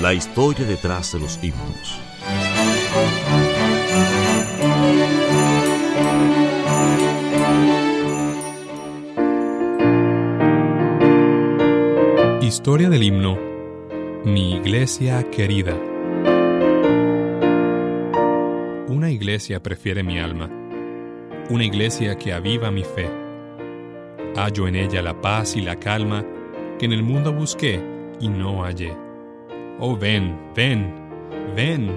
La historia detrás de los himnos. Historia del himno Mi iglesia querida. Una iglesia prefiere mi alma, una iglesia que aviva mi fe. Hallo en ella la paz y la calma que en el mundo busqué y no hallé. Oh ven, ven, ven,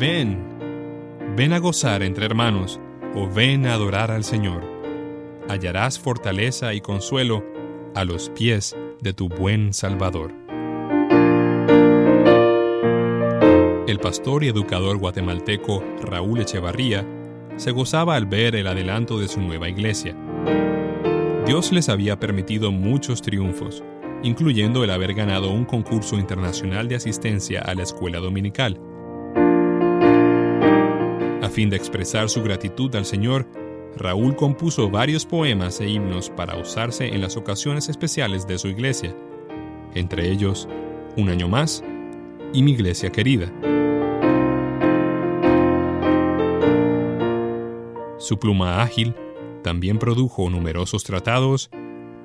ven, ven a gozar entre hermanos, o ven a adorar al Señor. Hallarás fortaleza y consuelo a los pies de tu buen Salvador. El pastor y educador guatemalteco Raúl Echevarría se gozaba al ver el adelanto de su nueva iglesia. Dios les había permitido muchos triunfos, incluyendo el haber ganado un concurso internacional de asistencia a la escuela dominical. A fin de expresar su gratitud al Señor, Raúl compuso varios poemas e himnos para usarse en las ocasiones especiales de su iglesia, entre ellos Un año más y Mi iglesia querida. Su pluma ágil también produjo numerosos tratados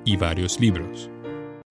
y varios libros.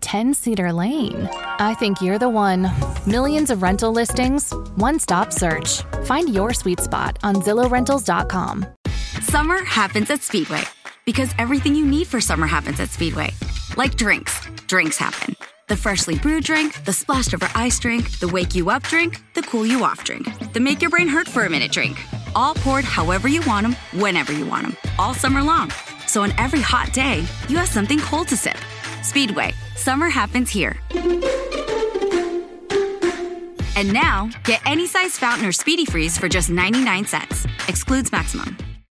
10 Cedar Lane. I think you're the one. Millions of rental listings, one stop search. Find your sweet spot on ZillowRentals.com. Summer happens at Speedway because everything you need for summer happens at Speedway. Like drinks, drinks happen. The freshly brewed drink, the splashed over ice drink, the wake you up drink, the cool you off drink, the make your brain hurt for a minute drink. All poured however you want them, whenever you want them, all summer long. So on every hot day, you have something cold to sip. Speedway, summer happens here. And now, get any size fountain or speedy freeze for just 99 cents. Excludes maximum.